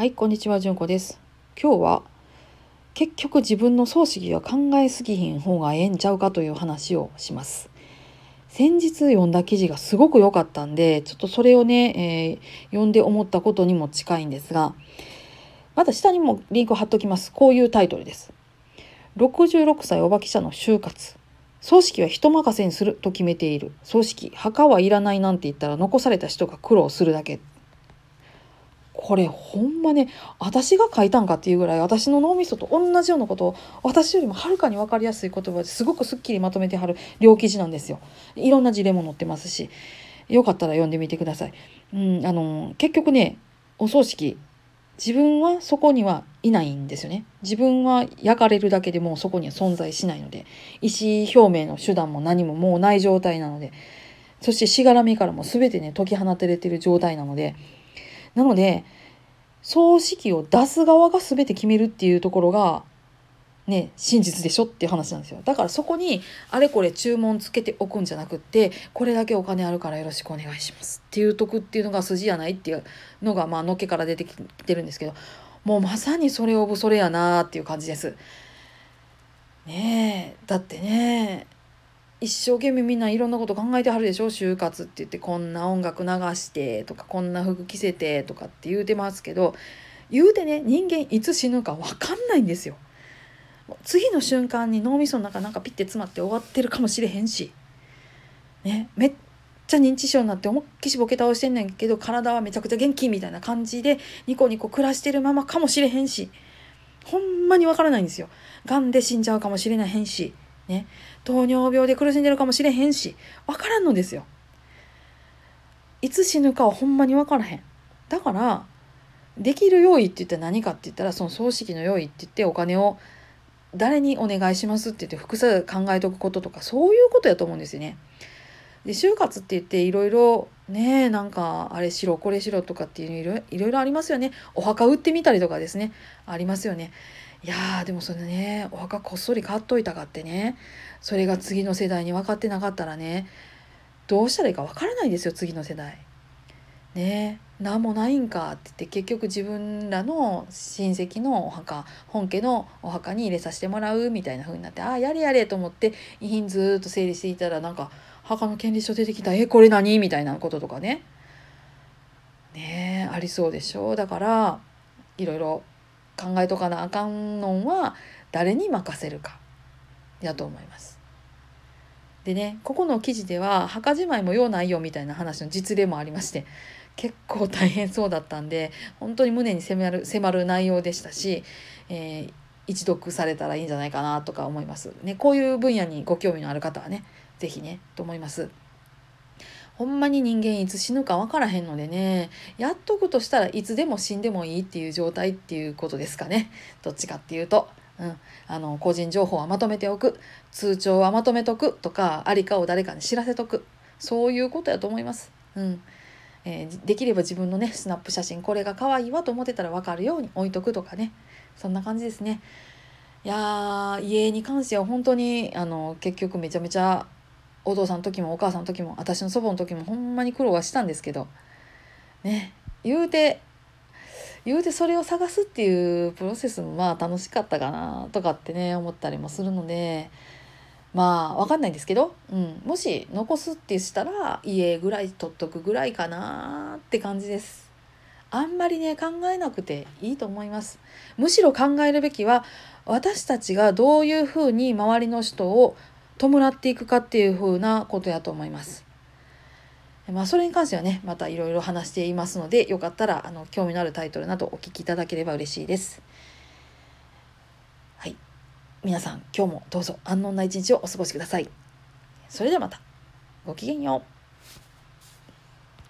はい、こんにちは、じゅんこです。今日は結局自分の葬式は考えすぎひん方がええんちゃうかという話をします。先日読んだ記事がすごく良かったんで、ちょっとそれをね、えー読んで思ったことにも近いんですが、また下にもリンク貼っときます。こういうタイトルです。66歳おば記者の就活。葬式は人任せにすると決めている。葬式、墓はいらないなんて言ったら残された人が苦労するだけ。これほんまね私が書いたんかっていうぐらい私の脳みそと同じようなことを私よりもはるかに分かりやすい言葉ですごくすっきりまとめてはる両記事なんですよ。いろんな事例も載ってますしよかったら読んでみてください。うん、あの結局ねお葬式自分はそこにはいないんですよね。自分は焼かれるだけでもうそこには存在しないので意思表明の手段も何ももうない状態なのでそしてしがらみからも全てね解き放たれてる状態なのでなので葬式を出す側が全て決めるっていうところがね真実でしょっていう話なんですよだからそこにあれこれ注文つけておくんじゃなくってこれだけお金あるからよろしくお願いしますっていうとくっていうのが筋やないっていうのがまあのっけから出てきてるんですけどもうまさにそれをぶそれやなっていう感じです。ねえだってね一生懸命みんないろんなこと考えてはるでしょ就活って言ってこんな音楽流してとかこんな服着せてとかって言うてますけど言うてね人間いつ死ぬか分かんないんですよ。次の瞬間に脳みその中なんかピッて詰まって終わってるかもしれへんし、ね、めっちゃ認知症になって思いっきしボケ倒してんねんけど体はめちゃくちゃ元気みたいな感じでニコニコ暮らしてるままかもしれへんしほんまに分からないんですよ。がんで死んじゃうかもしれないへんし、ね、糖尿病で苦しんでるかもしれへんし分からんのですよ。いつ死ぬかはほんまに分からへん。だからできる用意って言ったら何かって言ったらその葬式の用意って言ってお金を誰にお願いしますって言って複数考えとくこととかそういうことやと思うんですよね。で就活って言っていろいろねなんかあれしろこれしろとかっていうのいろいろありますよねお墓売ってみたりとかですねありますよね。いやーでもそれねお墓こっそり買っといたかってねそれが次の世代に分かってなかったらねどうしたらいいか分からないですよ次の世代。ね何もないんかって言って結局自分らの親戚のお墓本家のお墓に入れさせてもらうみたいな風になってああやれやれと思って遺品ずっと整理していたらなんか墓の権利書出てきた。えこれ何？みたいなこととかね。ねえありそうでしょ。だからいろいろ考えとかなあかんのは誰に任せるかやと思います。でねここの記事では墓じまいも用ないよみたいな話の実例もありまして結構大変そうだったんで本当に胸に迫る迫る内容でしたし、えー一読されたらいいんじゃないかなとか思います。ね、こういう分野にご興味のある方はね是非ねと思います。ほんまに人間いつ死ぬか分からへんのでね。やっとくとしたらいつでも死んでもいいっていう状態っていうことですかね。どっちかっていうと。うん、あの個人情報はまとめておく。通帳はまとめとくとかありかを誰かに知らせとく。そういうことやと思います。うん。えーできれば自分のねスナップ写真これが可愛いわと思ってたら分かるように置いとくとかね。そんな感じですね。いやー家に関しては本当にあの結局めちゃめちゃお父さんの時もお母さんの時も私の祖母の時もほんまに苦労はしたんですけどね言うて言うてそれを探すっていうプロセスもまあ楽しかったかなとかってね思ったりもするのでまあわかんないんですけど、うん、もし残すってしたら家ぐらい取っとくぐらいかなって感じです。あんまりね考えなくていいと思います。むしろ考えるべきは私たちがどういうふうに周りの人を弔っていくかっていうふうなことやと思います。まあそれに関してはねまたいろいろ話していますのでよかったらあの興味のあるタイトルなどお聞きいただければ嬉しいです。はい皆さん今日もどうぞ安穏な一日をお過ごしください。それではまたごきげんよう。